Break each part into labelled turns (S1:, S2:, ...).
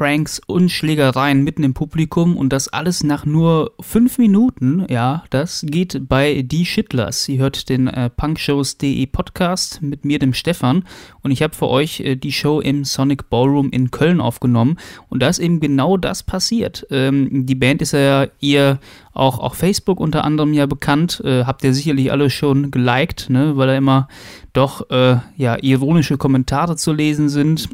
S1: Pranks und Schlägereien mitten im Publikum und das alles nach nur fünf Minuten. Ja, das geht bei Die Schittlers. Ihr hört den äh, punkshows.de Podcast mit mir, dem Stefan. Und ich habe für euch äh, die Show im Sonic Ballroom in Köln aufgenommen. Und da ist eben genau das passiert. Ähm, die Band ist ja ihr auch auf Facebook unter anderem ja bekannt. Äh, habt ihr sicherlich alle schon geliked, ne? weil da immer doch äh, ja, ironische Kommentare zu lesen sind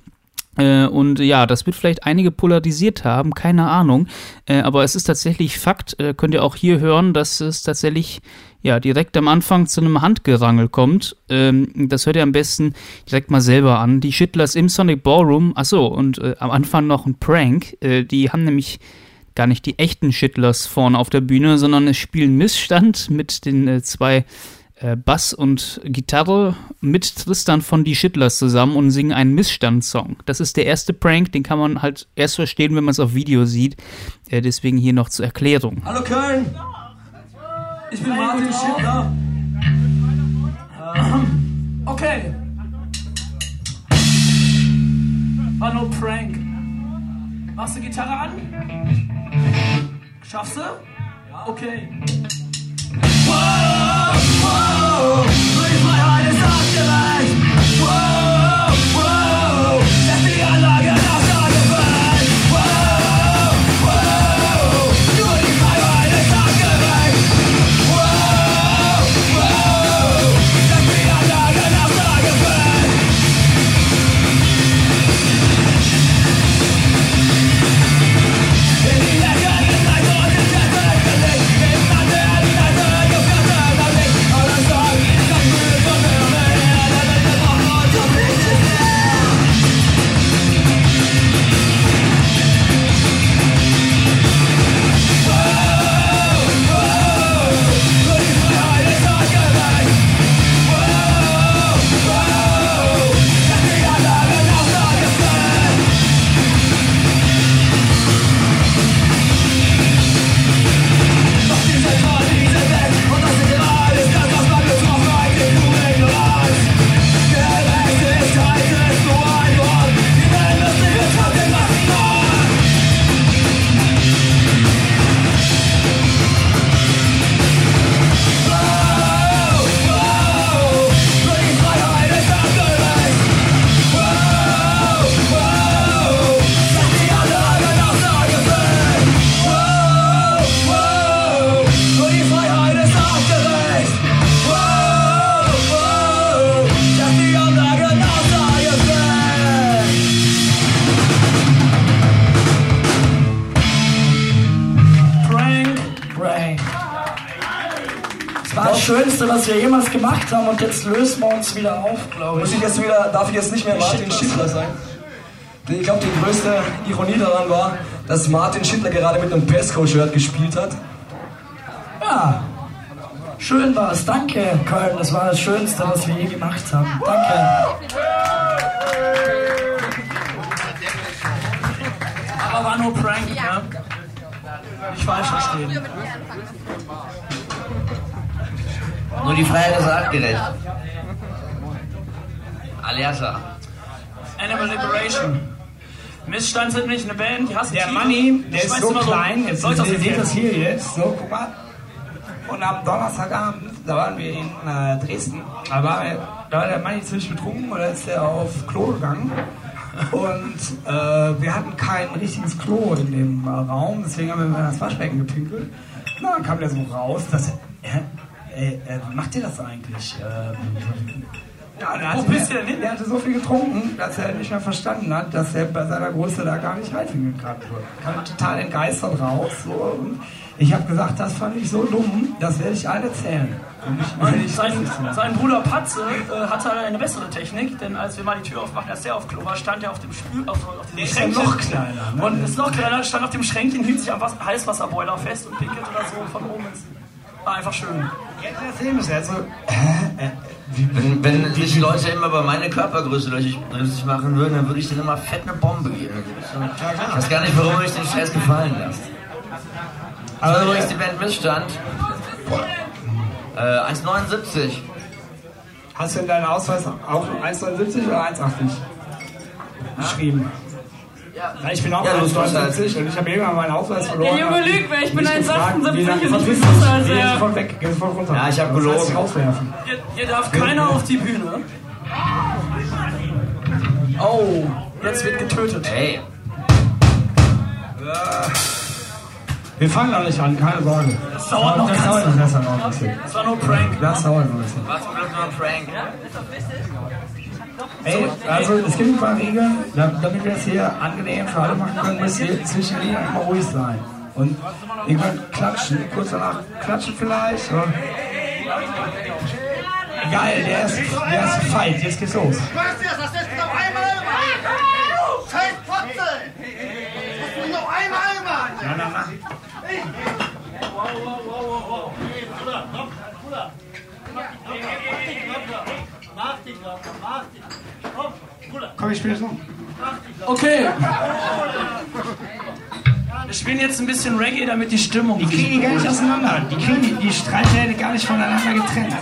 S1: und ja, das wird vielleicht einige polarisiert haben, keine Ahnung. Äh, aber es ist tatsächlich Fakt, äh, könnt ihr auch hier hören, dass es tatsächlich ja direkt am Anfang zu einem Handgerangel kommt. Ähm, das hört ihr am besten direkt mal selber an. Die Shitlers im Sonic Ballroom, achso, und am Anfang noch ein Prank. die haben nämlich gar nicht die echten Shitlers vorne auf der Bühne, sondern es spielen Missstand mit den zwei äh, Bass und Gitarre mit Tristan von Die Schittlers zusammen und singen einen Missstandssong. Das ist der erste Prank, den kann man halt erst verstehen, wenn man es auf Video sieht. Äh, deswegen hier noch zur Erklärung.
S2: Hallo Köln! Ich bin Martin Schittler. Ähm, okay. War nur Prank. Machst du Gitarre an? Schaffst du? Okay. Whoa, whoa,
S3: that's the unlocker. Haben und jetzt lösen wir uns wieder auf, glaube ich.
S4: Muss ich jetzt wieder, darf ich jetzt nicht mehr Martin Schindler sein? Ich glaube, die größte Ironie daran war, dass Martin Schindler gerade mit einem Pesco-Shirt gespielt hat.
S3: Ja, schön war es. Danke, Köln. Das war das Schönste, was wir je gemacht haben. Danke.
S2: Aber war nur Prank, ja? Nicht falsch verstehen.
S5: Nur die Freiheit ist artgerecht. Alerta.
S2: Animal Liberation. Missstand sind nicht eine Band, die hast
S6: Der Money, der ist so klein, jetzt
S2: soll
S6: ihr seht das hier jetzt, so, guck mal. Und am Donnerstagabend, da waren wir in äh, Dresden, da war, da war der Manni ziemlich betrunken oder ist er auf Klo gegangen. Und äh, wir hatten kein richtiges Klo in dem äh, Raum, deswegen haben wir in das Waschbecken gepinkelt. Na, dann kam der so raus, dass er, Ey, äh, wie macht ihr das eigentlich? Ähm, ja, der, hatte, der, der hatte so viel getrunken, dass er nicht mehr verstanden hat, dass er bei seiner Größe da gar nicht reinfinden kann. Kam total entgeistert raus. So. Ich habe gesagt, das fand ich so dumm, das werde ich allen erzählen.
S2: Sein, sein, Bruder Patze äh, hatte eine bessere Technik, denn als wir mal die Tür aufmachen, als der auf Klo war, stand er auf dem Spül, auf, auf dem
S6: Schränkchen. noch kleiner.
S2: Ne? Und ist noch kleiner, stand auf dem Schränkchen, hielt sich am Heißwasserboiler fest und pinkelt oder so von oben ins war einfach schön.
S6: Jetzt wir es. Also,
S5: wenn, wenn sich Leute immer bei meiner Körpergröße lustig machen würden, dann würde ich denen immer fett eine Bombe geben. Ich weiß gar nicht, warum ich den Scheiß gefallen lasse. Aber übrigens die Band Missstand. Äh, 1,79.
S6: Hast du in deinem Ausweis auch 1,79 oder 1,80 geschrieben? Ja, ich bin auch
S5: Ja, du bist
S6: 1,79 und ich habe irgendwann meinen Ausweis verloren.
S7: Der Junge lügt, weil ich bin
S6: Mich gefragt,
S7: 1,78
S6: wie lange-
S7: und ich bin größer als
S6: Geh
S7: er.
S6: sofort weg, geh sofort runter.
S5: Ja, ich hab
S6: Das heißt,
S5: gelogen.
S6: rauswerfen.
S3: Hier, hier darf keiner auf die Bühne. Oh, jetzt wird getötet.
S5: Ey,
S6: Wir fangen noch nicht an, keine Sorge.
S3: Das dauert noch
S6: das dauert noch ein bisschen.
S3: Das war nur Prank.
S6: Das dauert noch ein bisschen.
S5: was nur ein Prank.
S6: Ey, also es gibt ein paar Regeln, da- damit wir es hier angenehm für alle machen können, müsst ihr zwischen Liedern immer ruhig sein. Und ihr könnt klatschen, kurz danach klatschen vielleicht. Und Geil, der erste, der erste Fight, jetzt geht's los.
S8: Weißt du, das ist noch einmal immer. Scheiß Potze! Das muss noch einmal immer.
S6: Komm, ich spiele so.
S3: Okay. Wir spielen jetzt ein bisschen Reggae, damit die Stimmung.
S6: Die kriegen die gar nicht auseinander. Die kriegen die, die Streithähne gar nicht voneinander getrennt.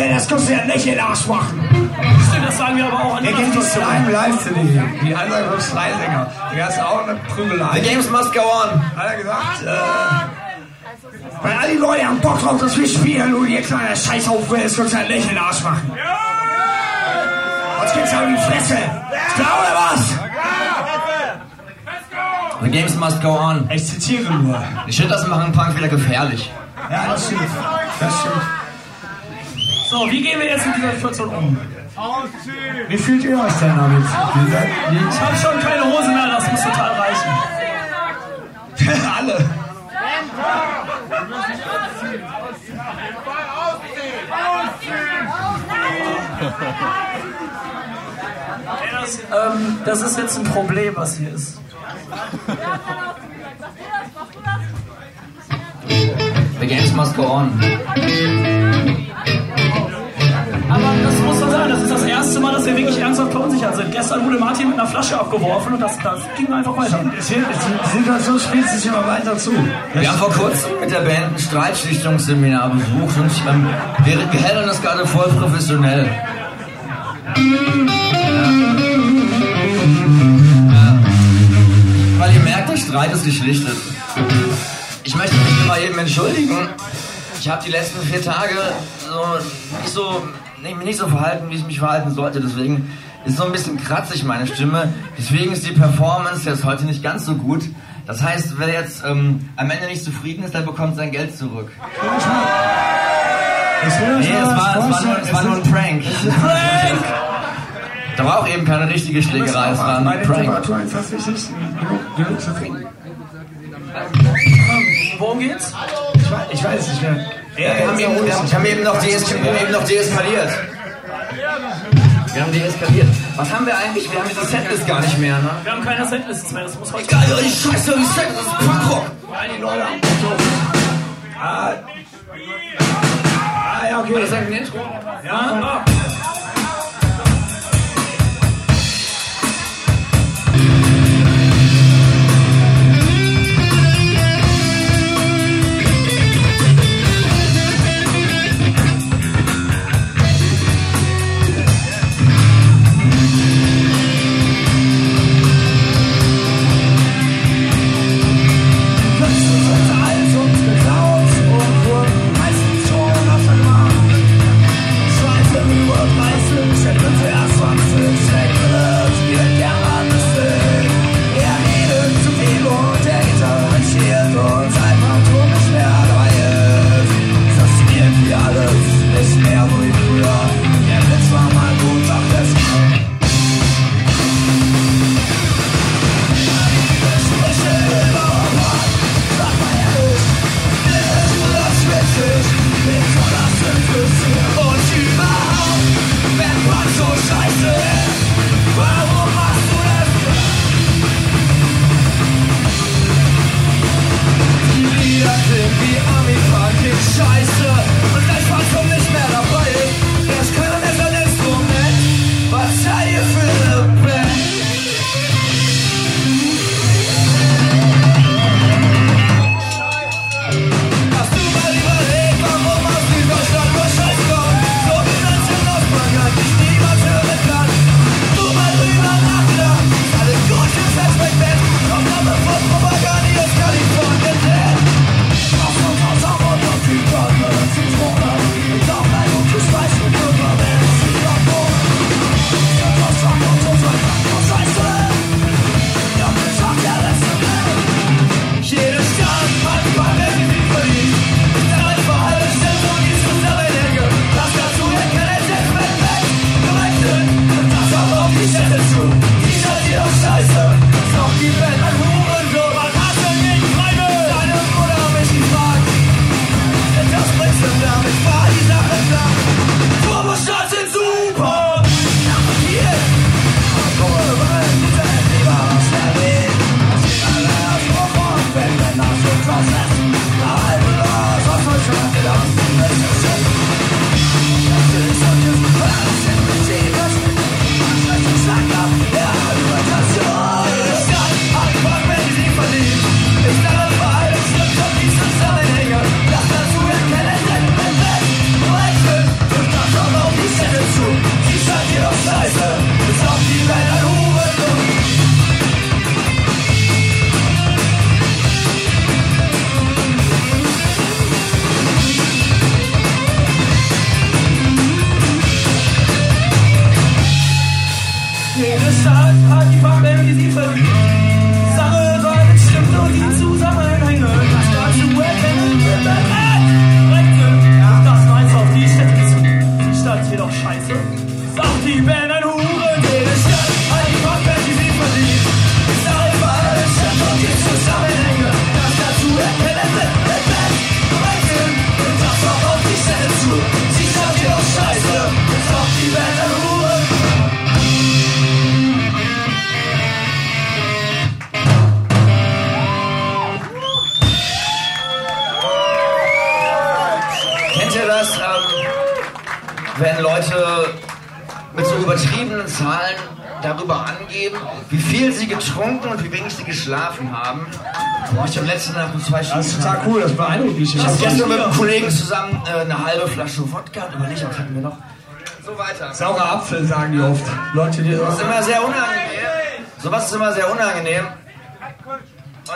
S6: Wer das kannst du ja nicht in den Arsch machen.
S3: Stimmt, das sagen wir aber auch an
S6: Ihr kennt die Slime Live-CD, die Ansage vom Slime-Sänger. Da ist auch eine
S5: The
S6: Prügelei.
S5: games must go on.
S6: Hat er gesagt, äh, weil all die Leute haben Bock drauf, dass wir spielen, du ihr kleiner Scheiß auf, wer das kannst du ja nicht in den Arsch machen. Sonst gibt's ja in die Fresse. Ist klar oder was?
S5: The games must go on.
S6: Ich zitiere nur.
S5: Die Shitters machen Punk wieder gefährlich.
S6: Ja, das stimmt. Das stimmt.
S3: So, wie gehen wir jetzt mit dieser Situation um?
S6: Wie fühlt ihr euch denn damit?
S3: Ich habe schon keine Hose mehr, das muss total reichen.
S6: alle.
S3: Das, ähm, das ist jetzt ein Problem, was hier ist.
S5: The games must go on.
S3: Aber das muss so sein, das ist das erste Mal, dass wir wirklich ernsthaft verunsichert sind. Gestern wurde Martin mit einer Flasche abgeworfen und das, das ging einfach weiter.
S6: Die Situation spielt sich immer weiter zu.
S5: Wir haben vor kurzem mit der Band ein Streitschlichtungsseminar besucht und ähm, wir, wir handeln das gerade voll professionell. Weil ihr merkt, der Streit ist geschlichtet. Ich möchte mich bei jedem entschuldigen. Ich habe die letzten vier Tage so nicht so mich nicht so verhalten, wie ich mich verhalten sollte. Deswegen ist so ein bisschen kratzig meine Stimme. Deswegen ist die Performance jetzt heute nicht ganz so gut. Das heißt, wer jetzt ähm, am Ende nicht zufrieden ist, der bekommt sein Geld zurück.
S6: Euch
S5: Nee, es war, es war, nur, es war nur ein Prank.
S3: Frank!
S5: Da war auch eben keine richtige Schlägerei, es war ein Prank.
S3: Worum geht's?
S6: Ich weiß, ich weiß nicht mehr.
S5: Ja, wir, haben eben, wir, haben, wir haben eben noch deeskaliert. Wir haben deeskaliert. Was haben wir eigentlich? Wir haben diese Setlist gar nicht mehr, ne?
S3: Wir haben keine Setlists mehr, das muss heute.
S5: Egal, die Scheiße, die Setlist, das ist Punkrock.
S6: Die Leute am Auto. Ah. Ah, ja, okay.
S5: Das ist ein Intro.
S3: Ja?
S6: Alles Jede Stadt hat die
S3: Farben, die sie verdient. Die Sache soll bestimmt nur die Zusammenhänge.
S5: Wie viel sie getrunken und wie wenig sie geschlafen haben. Boah, ich habe letzte Nacht um zwei Stunden.
S6: Das ist total cool, das beeindruckt mich.
S5: Ich habe gestern mit einem Kollegen zusammen äh, eine halbe Flasche Wodka und überlegt, was hatten wir noch? So weiter.
S6: Saurer Apfel sagen die oft. Leute, die
S5: Das ist immer sehr unangenehm. Sowas ist immer sehr unangenehm.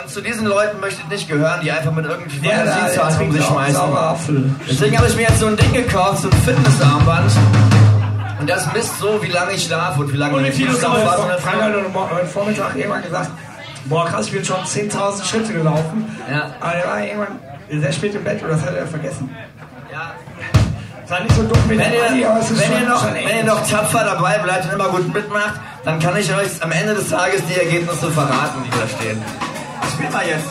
S5: Und zu diesen Leuten möchte ich nicht gehören, die einfach mit irgendwie
S6: Ja, da,
S5: Fantasiezahlen um sich schmeißen.
S6: saurer Apfel.
S5: Deswegen habe ich mir jetzt so ein Ding gekauft, so ein Fitnessarmband. Und das misst so, wie lange ich schlafe und wie lange
S6: Und heute
S5: war.
S6: Vor- Frank hat heute Vormittag irgendwann gesagt, boah krass, ich bin schon 10.000 Schritte gelaufen.
S5: Ja.
S6: Aber er war irgendwann sehr spät im Bett und das hat er vergessen.
S5: Ja.
S6: War nicht so dumm wie
S5: Wenn ihr,
S6: es ist
S5: wenn, ihr noch, wenn ihr noch tapfer dabei bleibt und immer gut mitmacht, dann kann ich euch am Ende des Tages die Ergebnisse verraten, die da stehen. Spiel mal jetzt.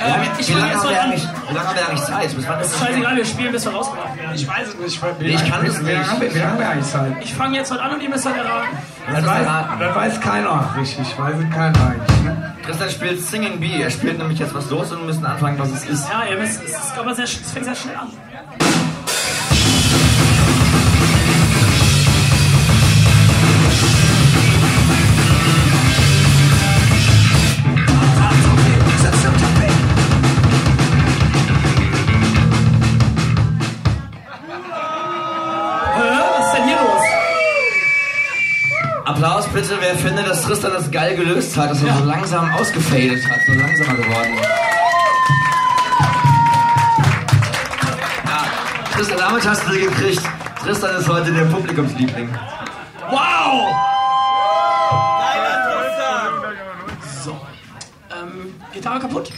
S1: Äh, ich
S5: Wie lange haben wir eigentlich, wie lange haben wir eigentlich Zeit? Bis wann ist das
S1: Scheißegal, wir spielen, bis wir rausgebracht werden.
S6: Ich weiß es nicht.
S5: Nee, ich kann es
S6: Wie lange
S5: nicht.
S6: haben wir, wie lange haben wir eigentlich Zeit?
S1: Ich fange jetzt heute an und ihr müsst halt erraten.
S6: Das weiß, das weiß keiner richtig. Weiß es keiner eigentlich. Ne?
S5: Tristan spielt Singing Bee. Er spielt nämlich jetzt was los und wir müssen anfangen, was es ist.
S1: Ja, ihr müsst, es, ist, aber sehr, es fängt sehr schnell an.
S5: Bitte, wer findet, dass Tristan das geil gelöst hat, dass er so langsam ausgefadet hat, so langsamer geworden ist. Ja, Tristan, damit hast du sie gekriegt. Tristan ist heute der Publikumsliebling.
S1: Wow! So. Ähm, Gitarre kaputt?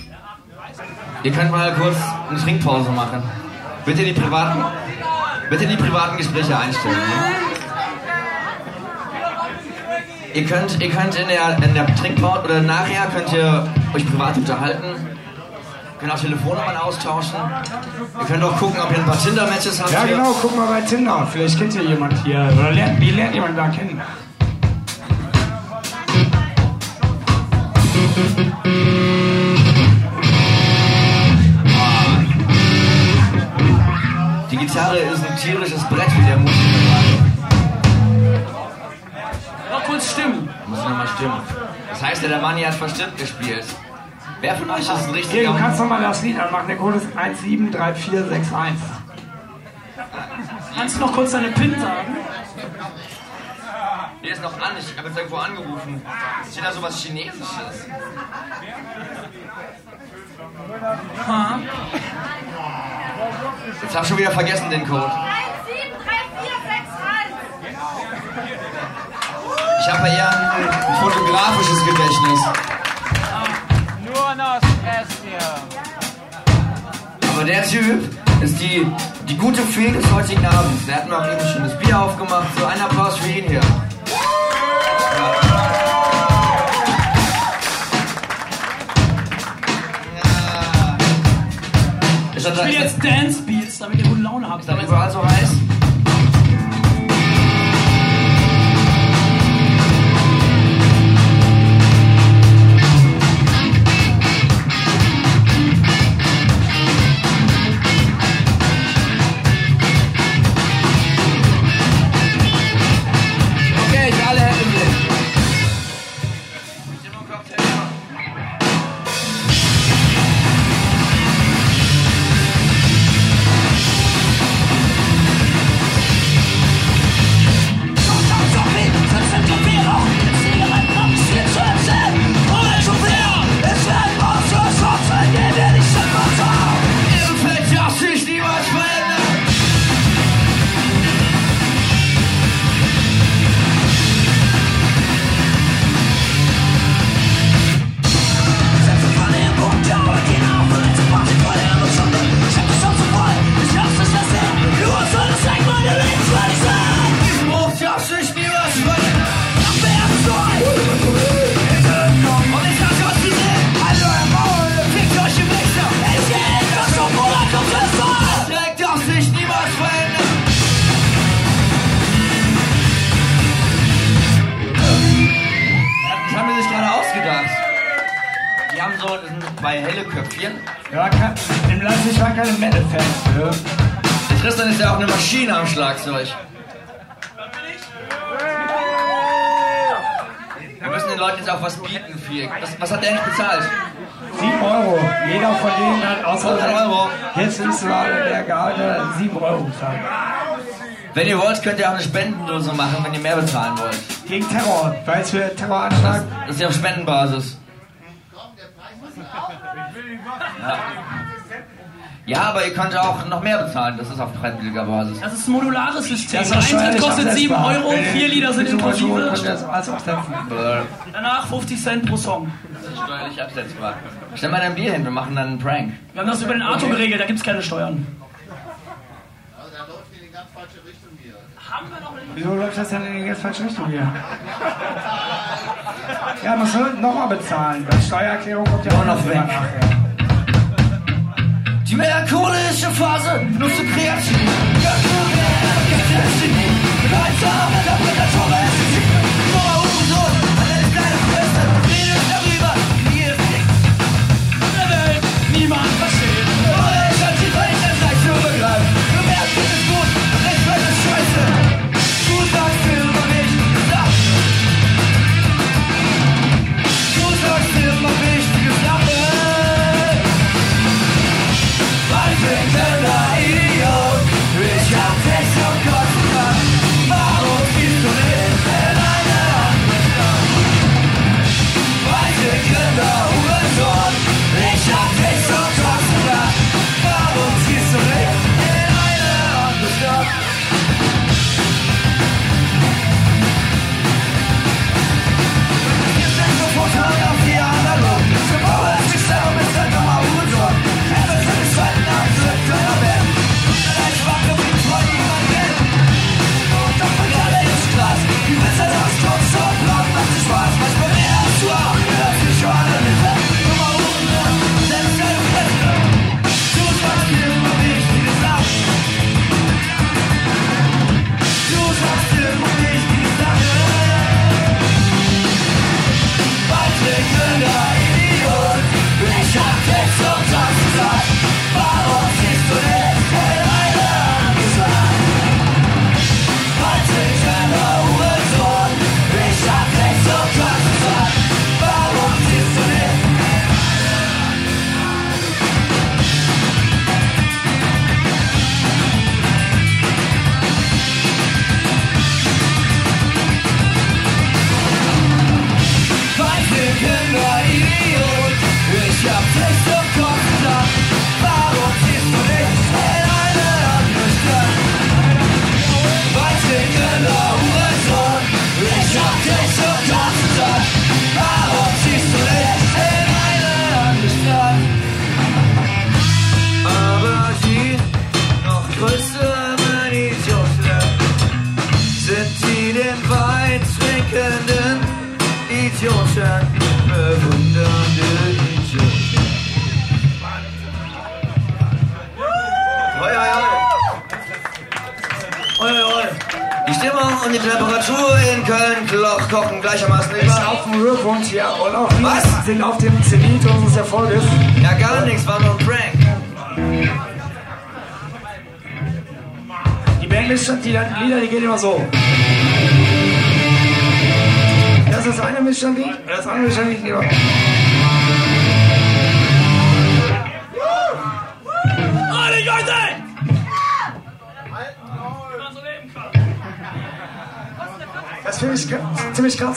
S5: Ihr könnt mal kurz eine Trinkpause machen. Bitte die privaten, bitte die privaten Gespräche einstellen. Ne? Ihr könnt, ihr könnt in der, in der Trinkpause oder nachher könnt ihr euch privat unterhalten. Könnt auch Telefonnummern austauschen. Ihr könnt auch gucken, ob ihr ein paar Tinder-Matches habt.
S6: Ja
S5: hier.
S6: genau, guck mal bei Tinder. Vielleicht kennt ihr jemand hier. Oder lernt, wie lernt jemand da kennen?
S5: Die Gitarre ist ein tierisches Brett, wie der Musiker nochmal stimmen. Das heißt ja, der Manni hat verstimmt gespielt. Wer von euch ist ein
S6: Hier,
S5: richtiger
S6: du kannst doch mal das Lied anmachen. Der Code ist 173461.
S1: Kannst du noch kurz deine PIN sagen?
S5: Der ist noch an, ich habe jetzt irgendwo angerufen. Steht da sowas Chinesisches?
S1: Ha?
S5: Jetzt hab ich schon wieder vergessen den Code.
S8: 173461.
S5: Ich habe ja ein, ein fotografisches Gedächtnis.
S7: Nur noch hier.
S5: Aber der Typ ist die, die gute Fee des heutigen Abends. Der hat mir auch eben schon das Bier aufgemacht. So ein Applaus für ihn hier. Ja.
S1: Ich
S5: das,
S1: jetzt Dance Beats, damit ihr gute Laune habt.
S5: ist das überall so heiß?
S9: Wenn ihr wollt, könnt ihr auch eine Spendendose machen, wenn ihr mehr bezahlen wollt.
S6: Gegen Terror. Weil es für Terroranschlag.
S9: Das ist ja auf Spendenbasis. Ja. ja, aber ihr könnt auch noch mehr bezahlen. Das ist auf freiwilliger Basis.
S5: Das ist ein modulares System.
S6: Das
S5: Eintritt kostet 7
S6: absetzbar.
S5: Euro,
S6: Wenn ihr
S5: 4 Lieder sind
S6: mit sowas holt,
S5: inklusive. Danach 50 Cent pro Song.
S9: Das ist steuerlich absetzbar. Stell mal dein Bier hin, wir machen dann einen Prank.
S5: Wir haben das über den Arto geregelt, da gibt es keine Steuern.
S3: Also, da läuft in die ganz falsche Richtung hier.
S6: Wieso läuft das denn in die ganz falsche Richtung hier? Ja, man soll nochmal bezahlen. Bei Steuererklärung kommt ja auch noch
S9: weg.
S6: nachher.
S9: Die melancholische Phase, nur zu kreativ.
S5: Niemand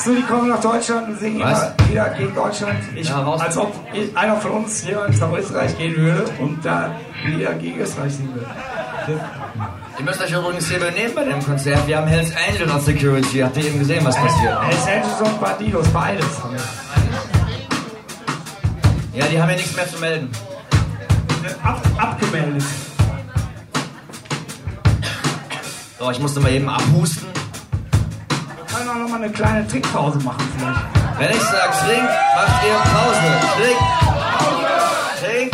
S9: nur
S6: die kommen nach Deutschland und singen
S9: Was?
S6: immer wieder gegen Deutschland. Ich,
S9: Ja, raus.
S6: als ob einer von uns jemand nach Österreich gehen würde und da Lieder gegen Österreich singen würde.
S9: Ihr müsst euch übrigens hier benehmen bei dem Konzert. Wir haben Hells Angel als Security. Habt ihr eben gesehen, was passiert?
S6: Hells Angels und Bandidos, beides.
S9: Ja, die haben ja nichts mehr zu melden.
S6: Ab, abgemeldet.
S9: So, ich musste mal eben abhusten.
S6: Können auch noch mal eine kleine Trinkpause machen vielleicht.
S9: Wenn ich sag trink, macht ihr Pause. Trink. Trink.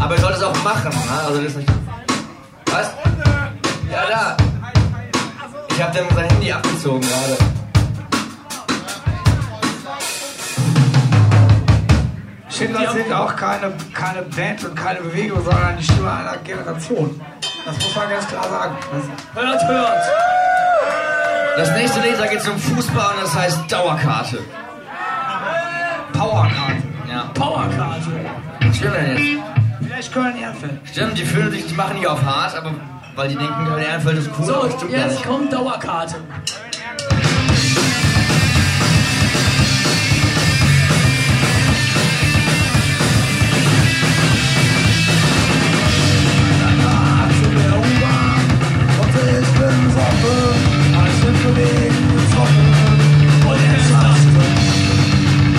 S9: Aber ihr sollt es auch machen, ne? Also das ist nicht. Was? Ja, da. Ich hab dem sein Handy abgezogen gerade.
S6: Schindler sind auch keine, keine Band und keine Bewegung, sondern die Stimme einer Generation. Das muss man ganz klar sagen.
S5: Hört, hört. Das nächste Lied, da geht es um Fußball und das heißt Dauerkarte.
S6: Powerkarte.
S5: Ja.
S6: Powerkarte.
S5: Was stimmt denn jetzt?
S6: Vielleicht Köln-Ehrenfeld.
S5: Stimmt, die fühlen sich, die machen die auf hart, aber weil die denken, der Ehrenfeld ist cool,
S10: So,
S5: stimmt
S10: jetzt
S5: nicht.
S10: kommt Dauerkarte.
S5: 我们是战士，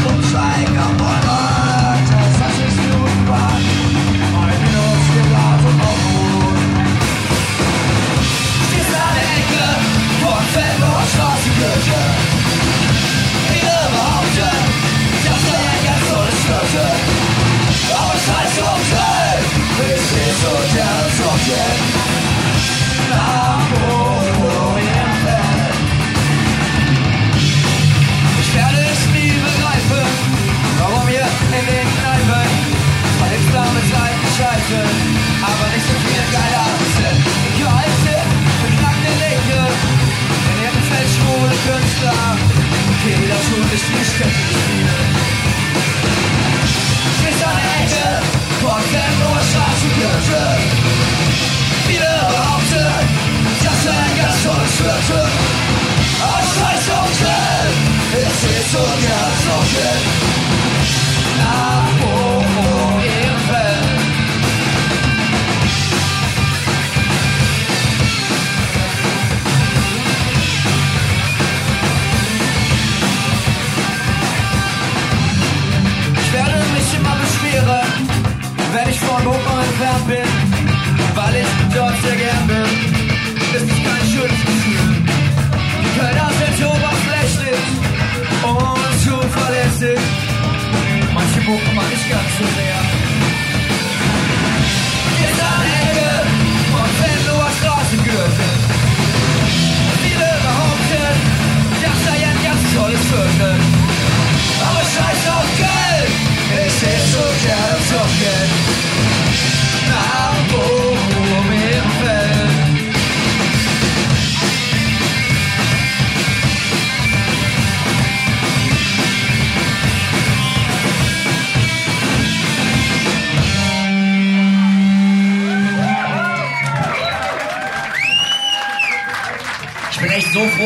S5: 总在抗暴乱，战胜新乌反，为民除害除恶乱。这是那英的《红灯区》，熟悉的旋律，听了吧，唱吧，唱得像一首老曲子。我们是战士，我们是战士。Scheißen, aber nicht so viele geile Abende. Kalte, beknackte Linke, in ihrem Feld schwule Künstler, jeder tut es die Städte spielen. Bis an der Ecke, Portland, Straßenkirche.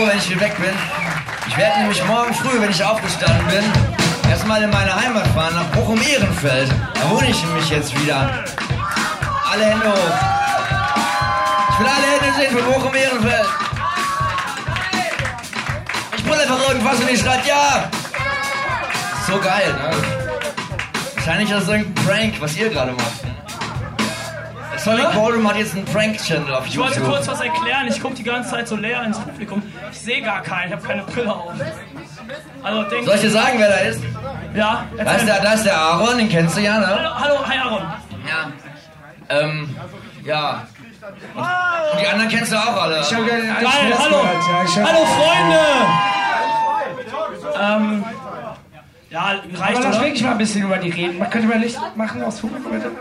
S5: Wenn ich hier weg bin. Ich werde nämlich morgen früh, wenn ich aufgestanden bin, erstmal in meine Heimat fahren, nach Bochum-Ehrenfeld. Da wohne ich nämlich jetzt wieder. Alle Hände hoch. Ich will alle Hände sehen für Bochum-Ehrenfeld. Ich brülle einfach irgendwas und ich schreit ja. So geil, ne? Wahrscheinlich ist das irgendein Prank, was ihr gerade macht. Sonic Ballroom hat jetzt einen Prank-Channel auf
S10: Ich wollte
S5: YouTube.
S10: kurz was erklären. Ich gucke die ganze Zeit so leer ins Publikum. Ich sehe gar keinen. Ich habe keine Brille auf. Also denk,
S5: Soll ich dir sagen, wer da ist?
S10: ja,
S5: Da ist, der, da ist der Aaron, den kennst du ja, ne?
S10: Hallo, hallo, hi Aaron.
S5: Ja. Ähm, ja. Und die anderen kennst du auch alle.
S6: Ich habe gerne
S10: Geil, hallo.
S6: Ja, ich hab,
S10: Hallo Freunde. Ähm, ja, reicht
S6: aber lass wirklich mal ein bisschen über die reden. Man könnte mal Licht machen aufs Publikum, bitte?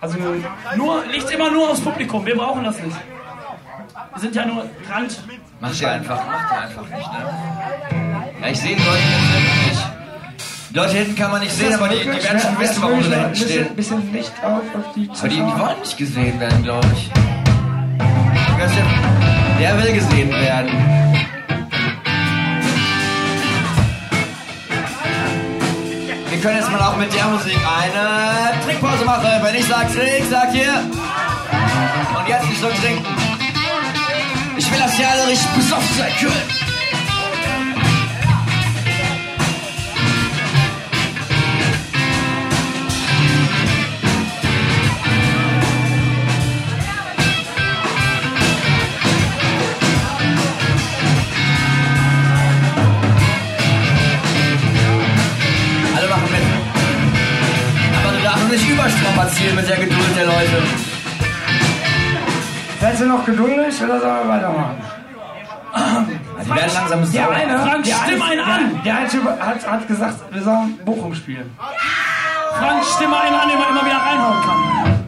S6: Also,
S10: Nur, Licht immer nur aufs Publikum. Wir brauchen das nicht. Wir sind ja nur Rand.
S5: Mach dir einfach, mach dir einfach nicht, ne? Ja, ich sehe die Leute hinten nicht. Die Leute hinten kann man nicht sehen, aber die, die werden schon wissen, warum sie da hinten
S6: Ein
S5: stehen.
S6: bisschen, bisschen Licht auf, auf die
S5: Aber die, die wollen nicht gesehen werden, glaube ich. Der will gesehen werden. Wir können jetzt mal auch mit der Musik eine Trinkpause machen. Wenn ich sag Trink, sag ihr. Und jetzt nicht so trinken. Will, dass ihr alle richtig besoffen seid können. Alle machen mit. Aber du darfst nicht überstrapazieren mit der Geduld der Leute.
S6: Seid ihr noch geduldig oder sollen wir weitermachen?
S5: Die werden langsam
S6: Der
S5: sauer.
S6: eine,
S10: Frank,
S6: der
S10: stimm
S6: eine,
S10: einen an.
S6: Der, der eine Typ hat, hat gesagt, wir sollen Bochum spielen.
S10: Frank, stimme einen an, den man immer wieder reinhauen kann.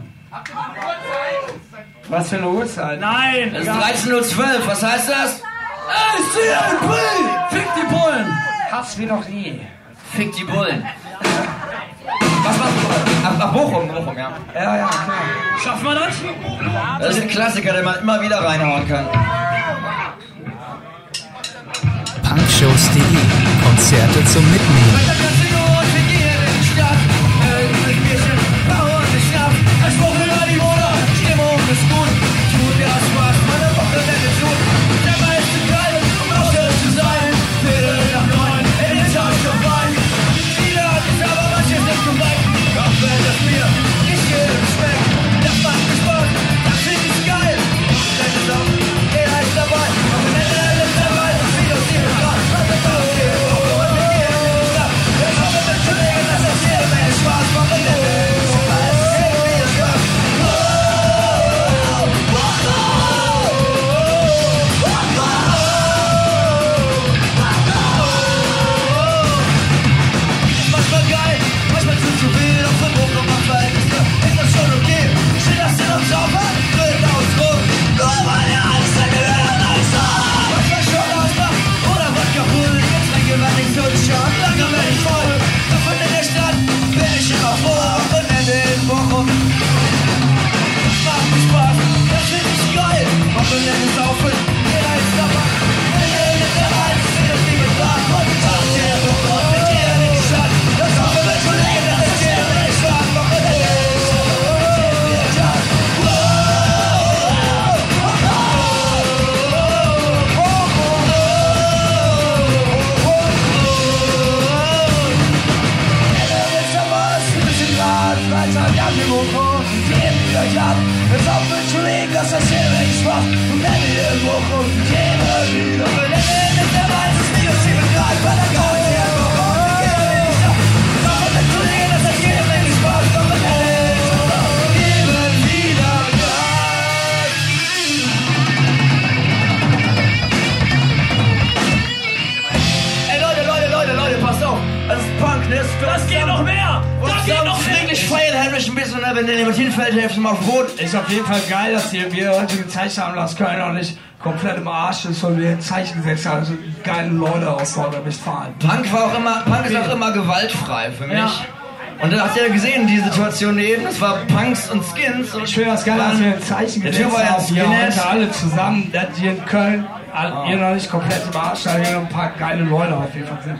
S6: Was für eine Uhrzeit?
S10: Nein,
S5: Es ist
S10: egal.
S5: 13.12 Uhr, was heißt das?
S3: SCLP! Fick die Bullen!
S6: Hass wie noch nie.
S1: Fick die Bullen. Was machst du? Ach, ach Bochum, Bochum, ja.
S6: Ja, ja, klar.
S3: Schafft man das?
S1: Das ist ein Klassiker, den man immer wieder reinhauen kann.
S5: Punkshows.de Konzerte zum Mitnehmen.
S1: Auf den Boden.
S6: Ist auf jeden Fall geil, dass ihr wir heute gezeigt haben, dass Köln auch nicht komplett im Arsch ist, weil wir ein Zeichen gesetzt haben. Also geile Leute aus Nordrhein-Westfalen.
S1: Punk war auch immer, Punk ist auch immer gewaltfrei für mich.
S3: Ja.
S1: Und da habt ihr ja gesehen, die Situation eben, das war Punks und Skins. Und
S6: Ich finde das geil, dass wir ein Zeichen
S1: Der
S6: gesetzt
S1: Typ war ja
S6: haben. Heute alle zusammen, dass hier in Köln all,
S1: Ah.
S6: ihr noch nicht komplett im Arsch seid, hier noch ein paar geile Leute auf jeden Fall sind.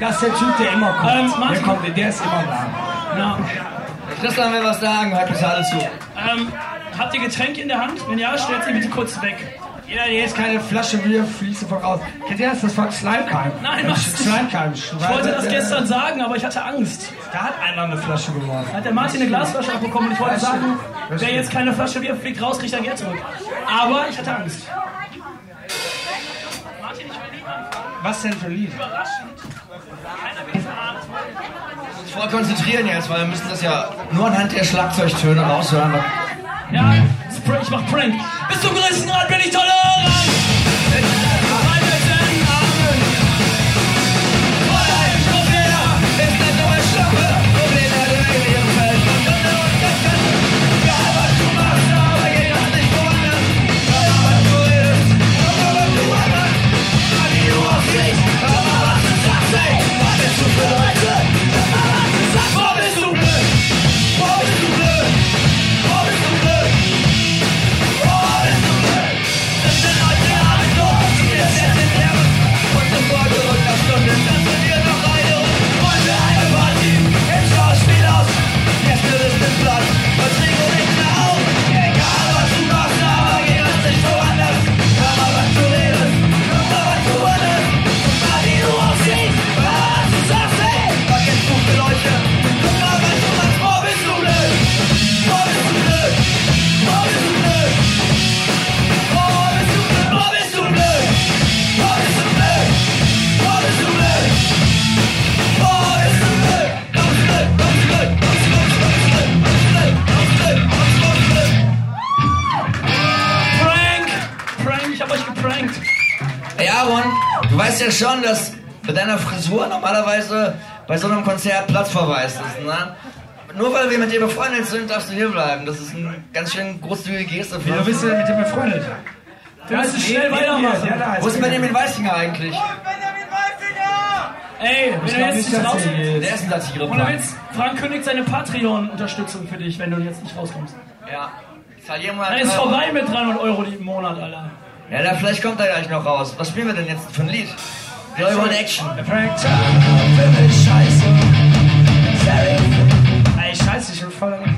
S6: Das ist der Typ, der immer kommt.
S3: Ähm,
S6: der kommt, der ist immer da.
S3: Ja.
S1: Tristan will was sagen, hört bitte alle zu.
S3: Ähm, habt ihr Getränke in der Hand? Wenn ja, stellt sie bitte kurz weg.
S6: Jeder, der jetzt keine Flasche Bier fließt voraus. Kennt ihr das? Das war Slimekeim.
S3: Nein, was?
S6: Slimekeim.
S3: Ich wollte das gestern sagen, aber ich hatte Angst.
S6: Da hat einer eine Flasche geworfen.
S3: Hat der Martin eine Glasflasche abbekommen und ich wollte sagen, wer jetzt keine Flasche Bier fliegt raus, kriegt ein Geld zurück. Aber ich hatte Angst. Martin, ich will niemanden.
S6: Was denn für ein Lied?
S3: Überraschend. Keiner will verraten.
S1: Voll konzentrieren jetzt, weil wir müssen das ja nur anhand der Schlagzeugtöne raushören.
S3: Ja, ich mach Prank. Bis zum größten Grad bin ich tolerant. Meine
S1: ja schon, dass mit deiner Frisur normalerweise bei so einem Konzert Platzverweis ist, ne? Nur weil wir mit dir befreundet sind, darfst du hier bleiben. Das ist eine ganz schön großzügige Geste.
S6: Wieso bist du denn mit dem befreundet?
S3: Wir müssen schnell weitermachen.
S5: Wo ist Benjamin Weißinger eigentlich?
S3: Ey, wenn du jetzt
S6: nicht,
S3: raus...
S6: er hier ist.
S5: Der ist ein Satire.
S3: Ohne Witz, Frank kündigt seine Patreon-Unterstützung für dich, wenn du jetzt nicht rauskommst.
S5: Ja. Wir
S3: Dann ist vorbei mit 300 Euro im Monat, Alter.
S5: Ja, dann vielleicht kommt er gleich noch raus. Was spielen wir denn jetzt für ein Lied? Wir wollen Action.
S6: Scheiße. Ey, scheiße, ich bin voll damit.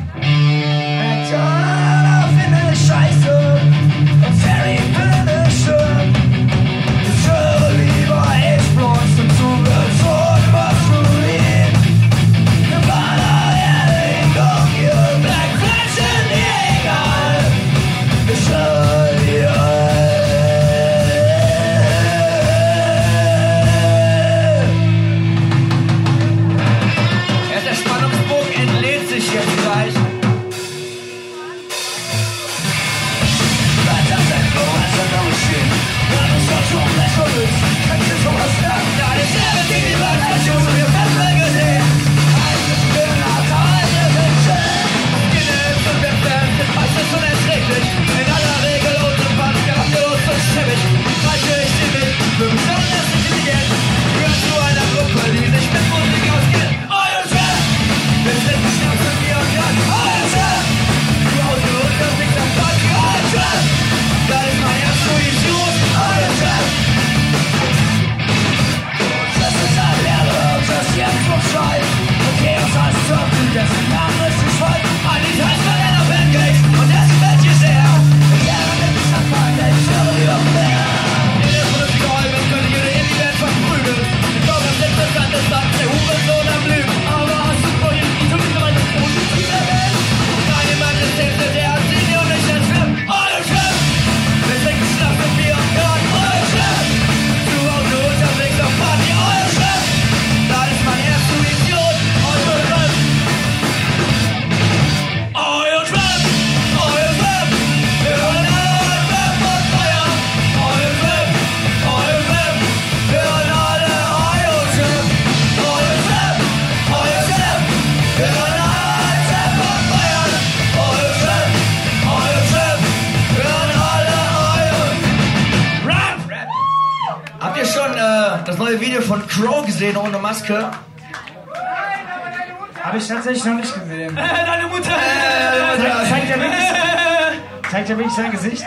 S6: Zeigt wirklich sein Gesicht?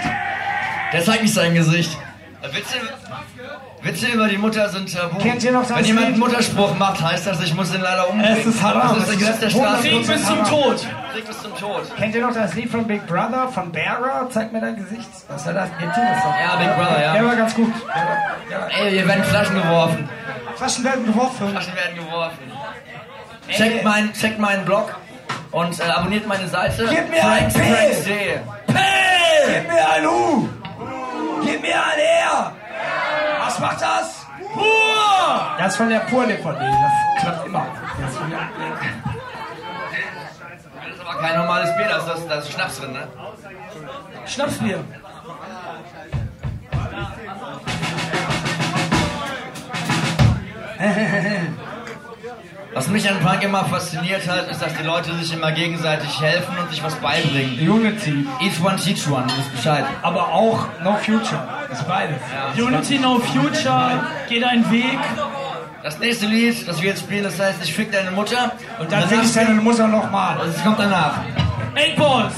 S5: Der zeigt nicht sein Gesicht. Witze, Witze über die Mutter sind tabu.
S6: Kennt ihr noch das
S5: Wenn jemand einen? Mutterspruch macht, heißt das, ich muss ihn leider umbringen.
S6: Es ist haram.
S5: Das ist das der Straße.
S3: Krieg bis zum Tod.
S5: Krieg bis zum Tod.
S6: Kennt ihr noch das Lied von Big Brother von Bearer? Zeig mir dein Gesicht. Was war das? Kennt ihr das noch?
S5: Ja, Big Brother, ja.
S6: Der war ganz gut.
S5: Ey, hier werden Flaschen geworfen.
S6: Flaschen werden geworfen.
S5: Flaschen werden geworfen. Checkt, mein, checkt meinen Blog und äh, abonniert meine Seite.
S6: Gib mir ein
S5: Pranks,
S6: P.
S5: Pranks.de.
S6: Gib mir ein U! Gib mir ein R! Was macht das? Pur! Das ist von der Pur-DVD. Das klappt immer. Das ist von der
S5: Das ist aber kein normales Bier, da ist, das, ist Schnaps drin, ne?
S3: Schnapsbier.
S5: Was mich an Punk immer fasziniert hat, ist, dass die Leute sich immer gegenseitig helfen und sich was beibringen.
S6: Unity.
S5: Each one teach one, du wisst Bescheid.
S6: Aber auch No Future. Das ist beides.
S3: Unity No Future, geh deinen Weg.
S5: Das nächste Lied, das wir jetzt spielen, das heißt, ich fick deine Mutter. Und
S6: Dann fick ich deine Mutter nochmal.
S5: Und es kommt danach.
S3: Eight Balls.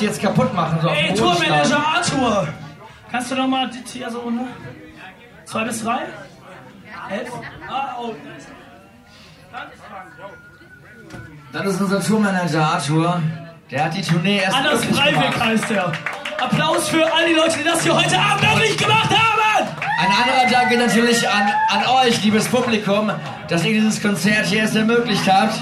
S5: Die jetzt kaputt machen. So
S3: Ey, Tourmanager. Arthur! Kannst du noch mal die hier so ne? Zwei bis drei? Elf? Ah, oh.
S5: Das ist unser Tourmanager Arthur. Der hat die Tournee erst
S3: Anders Breivik heißt er. Applaus für all die Leute, die das hier heute Abend möglich gemacht haben!
S5: Ein anderer Dank geht natürlich an, an euch, liebes Publikum, dass ihr dieses Konzert hier erst ermöglicht habt.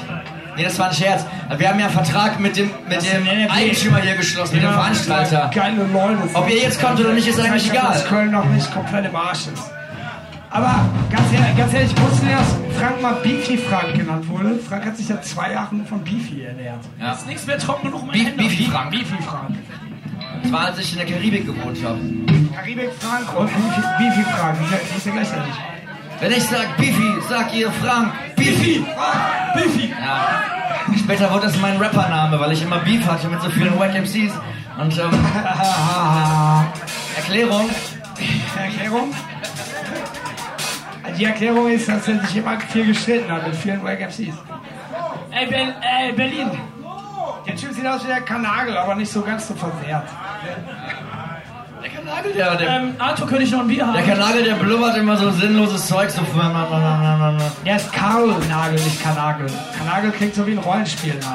S5: Nee, das war ein Scherz. Wir haben ja einen Vertrag mit dem, mit dem Eigentümer hier geschlossen, mit dem Veranstalter.
S6: Geile Leute.
S5: Ob ihr jetzt kommt oder nicht, ist eigentlich
S6: Ich dass
S5: egal.
S6: Köln noch nicht komplett im Arsch ist. Aber ganz ehrlich, ganz ehrlich wussten ihr, dass Frank mal Beefy Frank genannt wurde? Frank hat sich ja zwei Jahre nur von Beefy ernährt.
S5: Ja.
S3: Ist nichts mehr trocken genug, um Hände
S5: Beefy Frank.
S6: Beefy Frank.
S5: Das war, als ich in der Karibik gewohnt habe.
S6: Karibik Frank und Beefy, Beefy Frank. Die sind- Die ist ja gleichzeitig.
S5: Wenn ich sag Beefy, sag ihr Frank. Beefy!
S3: Beefy!
S5: Ja. Später wurde das mein Rappername, weil ich immer Beef hatte mit so vielen Wack MCs. Und ähm, Erklärung,
S6: Erklärung? Die Erklärung ist, dass er sich immer viel gestritten hat mit vielen Wack MCs.
S3: Ey, Ber äh, Berlin!
S6: Der Typ sieht aus wie der Kanagel, aber nicht so ganz so versehrt.
S5: Der Kanagel, der, der,
S3: Ähm, Arthur, könnte ich noch ein Bier haben?
S5: der Kanagel, der blubbert immer so sinnloses Zeug. So
S6: Der ist Karl Nagel, nicht Kanagel. Kanagel klingt so wie ein Rollenspielname.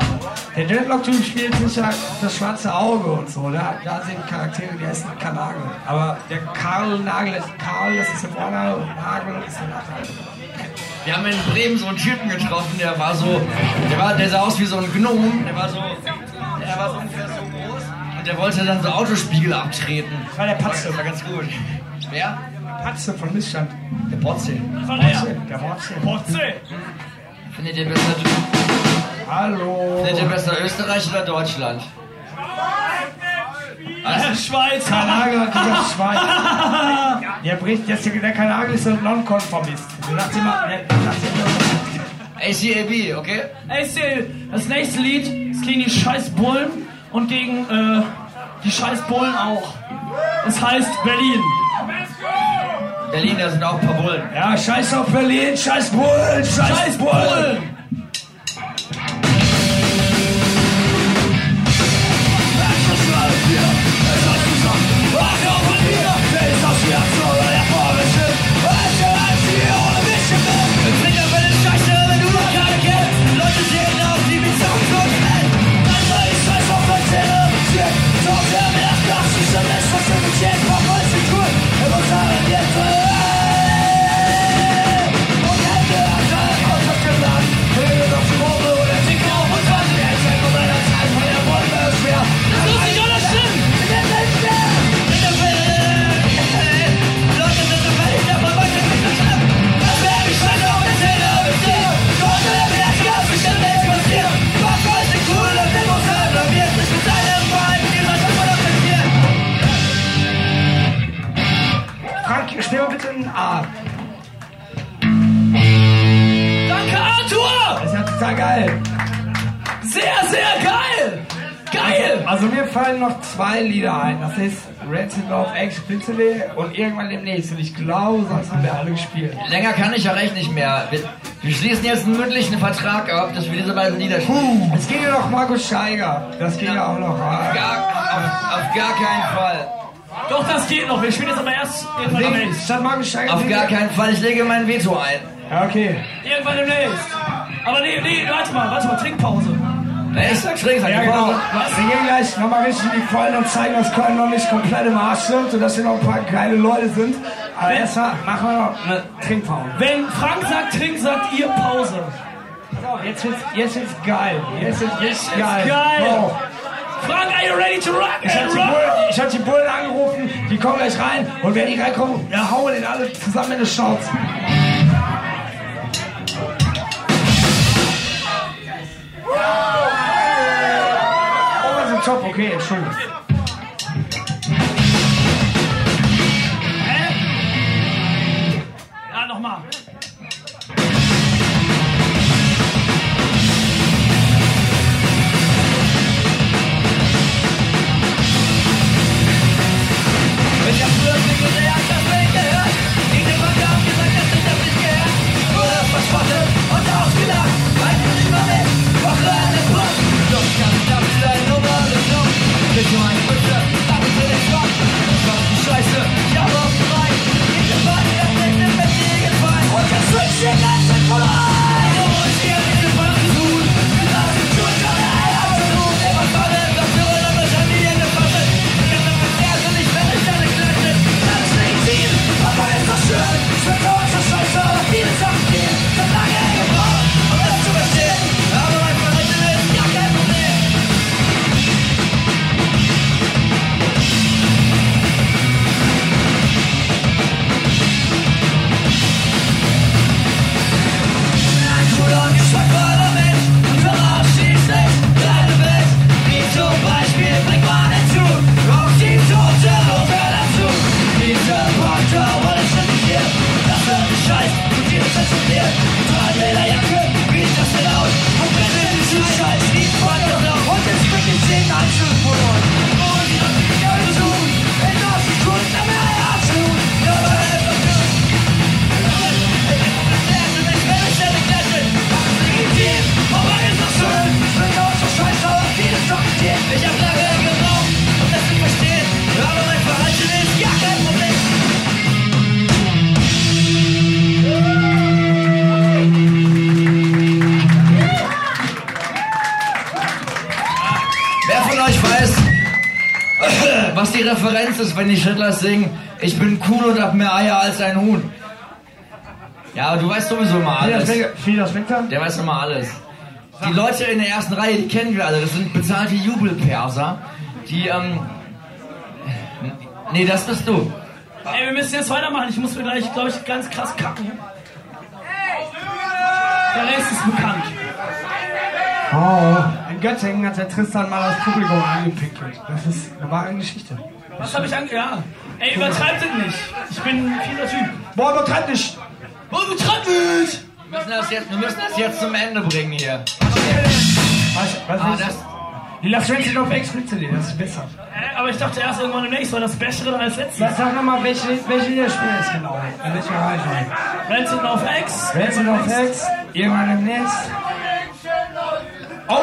S6: Der Dreadlock-Typ spielt sich ja das schwarze Auge und so. Da, da sind Charaktere, die heißen Kanagel. Aber der Karl Nagel ist Karl, das ist der Vorname, und Nagel ist der Nachname.
S5: Wir haben in Bremen so einen Typen getroffen, der war so, der war, der sah aus wie so ein Gnom, der war so, der war so ungefähr so groß der wollte dann so Autospiegel abtreten.
S6: Das war der Patze.
S5: Das war ganz gut. Wer?
S6: Patze von Missstand.
S5: Der Potze.
S3: Von der.
S6: Potze, der Motze.
S3: Potze!
S5: Findet ihr besser,
S6: Hallo.
S5: findet ihr besser Österreich oder Deutschland?
S3: Äh, Schweiz!
S6: Kanagel hat gesagt Schwein. Der bricht, der, der Kanagel ist ein Nonkonformist. Du sagst immer,
S5: ACAB, okay?
S3: Sil, das nächste Lied ist gegen die scheiß Bullen und gegen äh, die scheiß Bullen auch. Es heißt Berlin.
S5: Berlin, da sind auch ein paar Bullen.
S6: ja, scheiß auf Berlin, scheiß Bullen, scheiß,
S3: Scheiß Bullen! Das Arthur!
S6: Das ist ja total geil.
S3: Sehr, sehr geil! Geil!
S6: Also mir fallen noch zwei Lieder ein. Das ist Rancid Love X Blitzele und irgendwann demnächst. Und ich glaube, sonst haben wir alle gespielt.
S5: Länger kann ich ja recht nicht mehr. Wir, wir schließen jetzt einen mündlichen Vertrag ab, dass wir diese beiden Lieder spielen.
S6: Es ging ja noch Markus Steiger. Das ging ja auch noch. Ah.
S5: Gar, auf, auf gar keinen Fall.
S3: Doch, das geht noch. Wir spielen jetzt aber erst irgendwann demnächst.
S6: statt Markus Steiger.
S5: Auf gar keinen Fall. Ich lege mein Veto ein.
S6: Ja, okay.
S3: Irgendwann demnächst. Aber nee, nee, warte mal, warte mal, Trinkpause.
S5: Nee, ich sag schräg, sag
S6: Ja, genau.
S5: Pause.
S6: Wir gehen gleich nochmal richtig in die Vollen und zeigen, dass Köln noch nicht komplett im Arsch sind und dass hier noch ein paar geile Leute sind. Aber erstmal machen wir noch eine Trinkpause.
S3: Wenn Frank sagt Trink, sagt ihr Pause.
S6: So, jetzt wird's, jetzt wird's geil. Jetzt wird's richtig geil.
S3: geil.
S6: So.
S3: Frank, are you ready to rock
S6: Ich hab, die? Bullen, ich hab die Bullen angerufen, die kommen gleich rein und wenn die reinkommen, dann hauen wir den alle zusammen in die Schnauze. Top, okay, Entschuldigung.
S3: Ja, nochmal.
S5: Wenn der früher Single, der hat das nicht gehört. Gegen den Verkauf gesagt, dass ich das nicht gehört. Wurde verspottet ich nur eine Mütze, damit bin ich wach. Schwarze Scheiße, ja, warum rein? Ich bin bei dir, ich bin mit dir gefallen.
S3: Und das Rückchen ganz voller Angst.
S5: Die Referenz ist, wenn die Schittlers singen, ich bin cool und hab mehr Eier als ein Huhn. Ja, aber du weißt sowieso immer alles.
S6: weg? Fiel das weg da?
S5: Der weiß immer alles. Die Leute in der ersten Reihe, die kennen wir alle. Das sind bezahlte Jubelperser. Die, ähm. Nee, das bist du.
S3: Ey, wir müssen jetzt weitermachen. Ich muss mir gleich, glaube ich, ganz krass kacken. Der Rest ist bekannt.
S6: Oh, in Göttingen hat der Tristan mal das Publikum angepinkelt. Das ist eine wahre Geschichte.
S3: Was habe ich ange... Ja. Ey, übertreibt es nicht. Ich bin ein fieser Typ.
S6: Boah, übertreibt nicht!
S3: Oh, übertreibt nicht!
S5: Wir müssen das jetzt, wir müssen das jetzt zum Ende bringen hier.
S6: Was, was
S5: Ah,
S6: ist
S5: das,
S6: Die Last Rancid auf Explicit, das ist besser.
S3: Äh, aber ich dachte erst irgendwann demnächst war das Bessere als letztes.
S6: Sag, sag nochmal, welche, welche ihr spielt jetzt genau? In welcher Reihenfolge?
S3: Rancid auf X.
S6: Rancid auf Hex, irgendwann im Netz. Oh,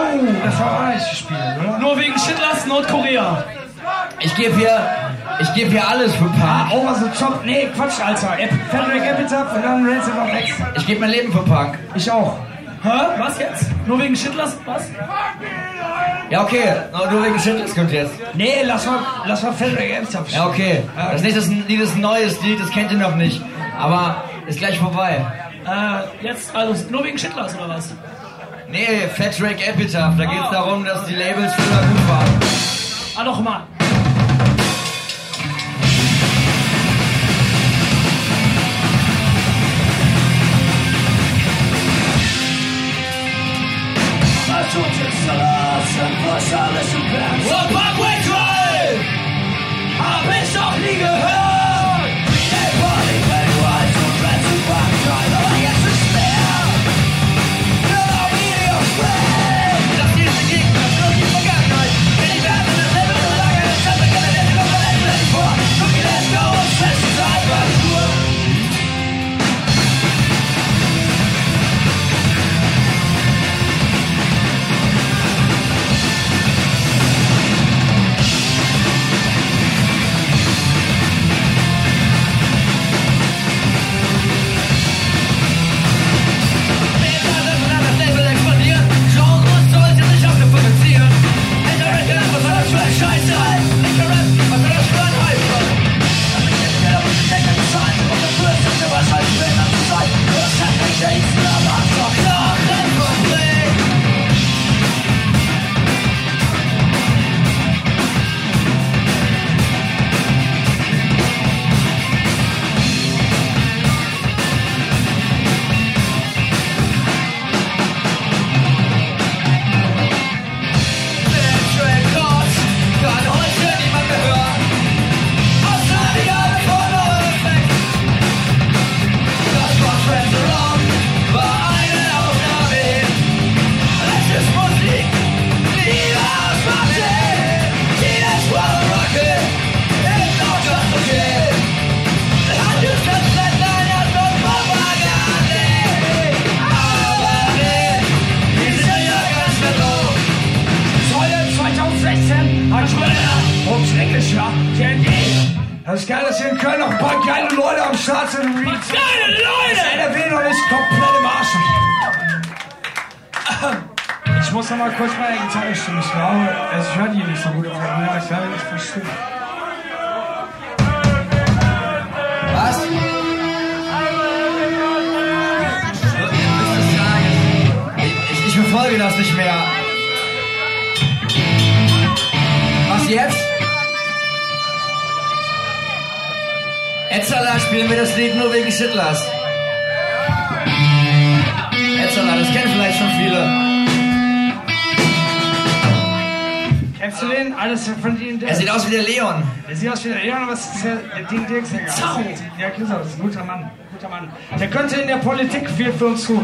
S6: das war auch nicht gespielt, oder?
S3: Nur wegen Shitlers Nordkorea.
S5: ich gebe hier, ich gebe hier alles für
S6: Ah,
S5: Punk.
S6: Over the Top. Nee, Quatsch, Alter. Frederick Epitaph und dann Rancid auf Hex.
S5: Ich gebe mein Leben für Punk.
S6: Ich auch.
S3: Hä? Was jetzt? Nur wegen Shitlers? Was?
S5: Ja, okay. Nur nur wegen Schittlers kommt jetzt.
S6: Nee, lass mal, lass mal Frederick Epitaph
S5: Ja, okay. Das nächste Lied ist ein neues Lied, das kennt ihr noch nicht. Aber ist gleich vorbei.
S3: Äh, jetzt, also nur wegen Shitlers oder was?
S5: Nee, Fat Drake Epitaph. Da geht es darum, dass die Labels früher gut waren.
S3: Ah, nochmal.
S10: Und beim Wegfall hab ich noch nie gehört.
S6: Nicht
S5: mehr. Was jetzt? Etzala spielen wir das Lied nur wegen Schittlers. Etzala, das kennen vielleicht schon viele.
S6: Kennst du den? Alles von Dean
S5: Er sieht aus wie der Leon.
S6: Der sieht aus wie der Leon, aber es ist der, der Dean Dirks. Zau! Ja, Christoph, das ist ein guter Mann. Guter Mann. Der könnte in der Politik viel für uns tun.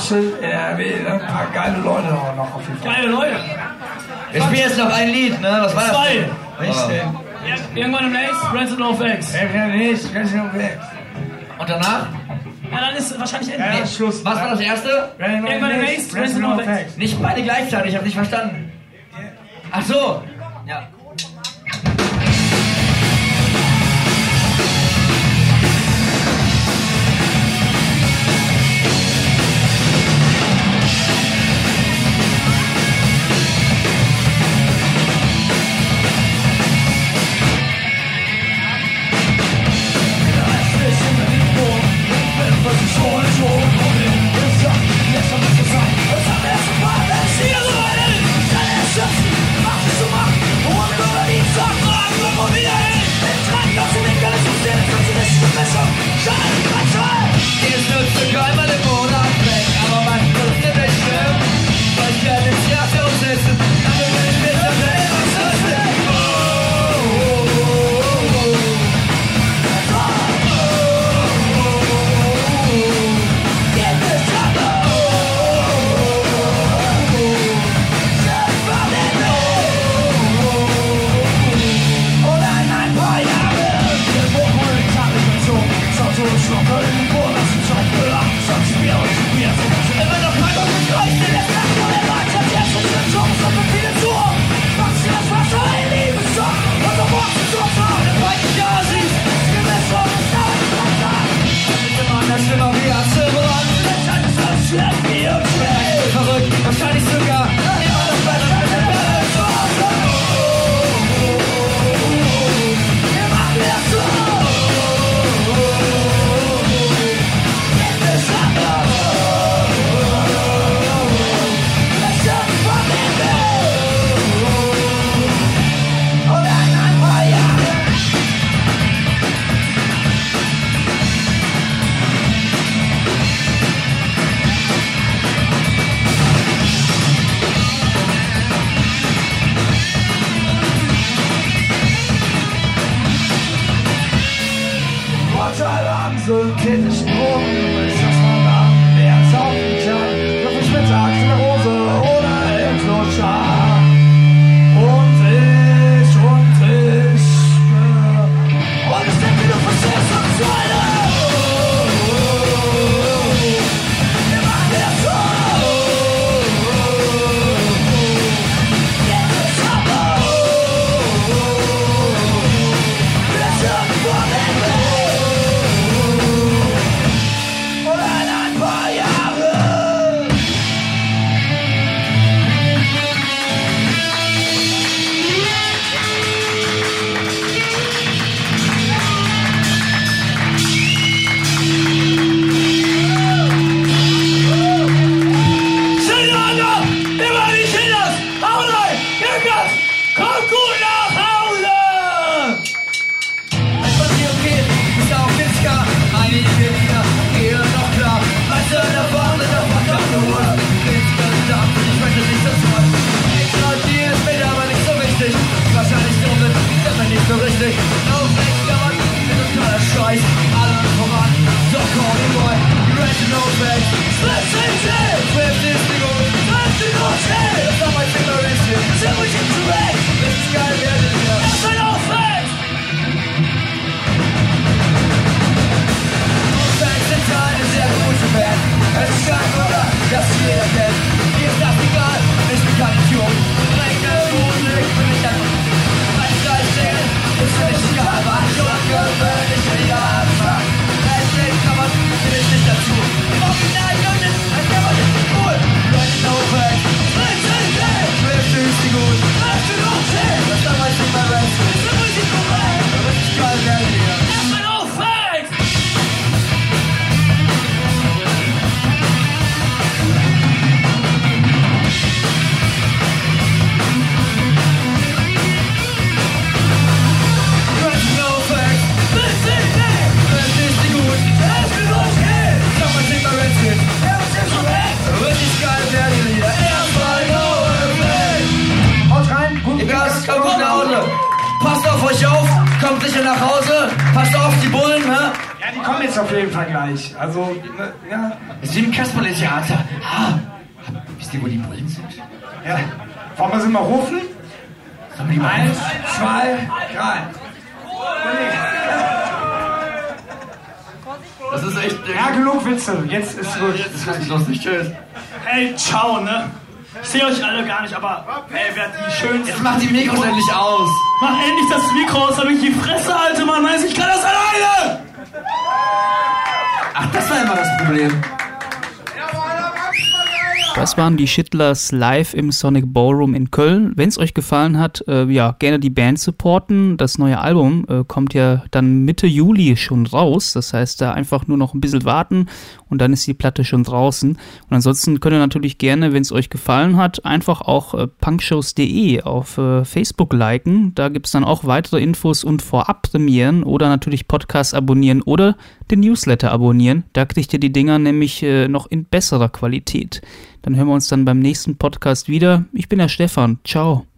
S6: Kassel, NRW, ne? ein paar geile Leute auch noch auf jeden Fall.
S5: Geile Leute.
S3: Wir spielen jetzt noch ein Lied, ne? Was war das?
S5: Zwei.
S6: Richtig.
S5: Oh. Irgendwann im Ace,
S6: Ransom of X. Ransom of X.
S3: Und danach?
S5: Ja, dann ist wahrscheinlich Ende.
S6: Ja, Schluss.
S3: Was war das erste?
S5: Irgendwann im Ace, Ransom of X.
S3: Nicht beide gleichzeitig, ich hab nicht verstanden. Ach so. Ja. Wir
S6: sie mal rufen? Eins, zwei, drei.
S5: Das ist echt.
S6: Ja, genug Witze. Jetzt ist gut.
S5: Das ist richtig lustig. Tschüss.
S3: Hey, ciao, ne? Ich sehe euch alle gar nicht, aber ey, wer die schönsten.
S5: Jetzt mach die Mikros endlich aus.
S3: Mach endlich das Mikro aus, damit ich die Fresse halte, Mann. Weiß ich kann das alleine!
S5: Ach, das war immer das Problem.
S1: Das waren die Shitlers live im Sonic Ballroom in Köln. Wenn es euch gefallen hat, äh, ja, gerne die Band supporten. Das neue Album äh, kommt ja dann Mitte Juli schon raus. Das heißt, da einfach nur noch ein bisschen warten und dann ist die Platte schon draußen. Und ansonsten könnt ihr natürlich gerne, wenn es euch gefallen hat, einfach auch äh, punkshows.de auf äh, Facebook liken. Da gibt es dann auch weitere Infos und Vorab-Premieren oder natürlich Podcasts abonnieren oder den Newsletter abonnieren. Da kriegt ihr die Dinger nämlich äh, noch in besserer Qualität. Dann hören wir uns dann beim nächsten Podcast wieder. Ich bin der Stefan. Ciao.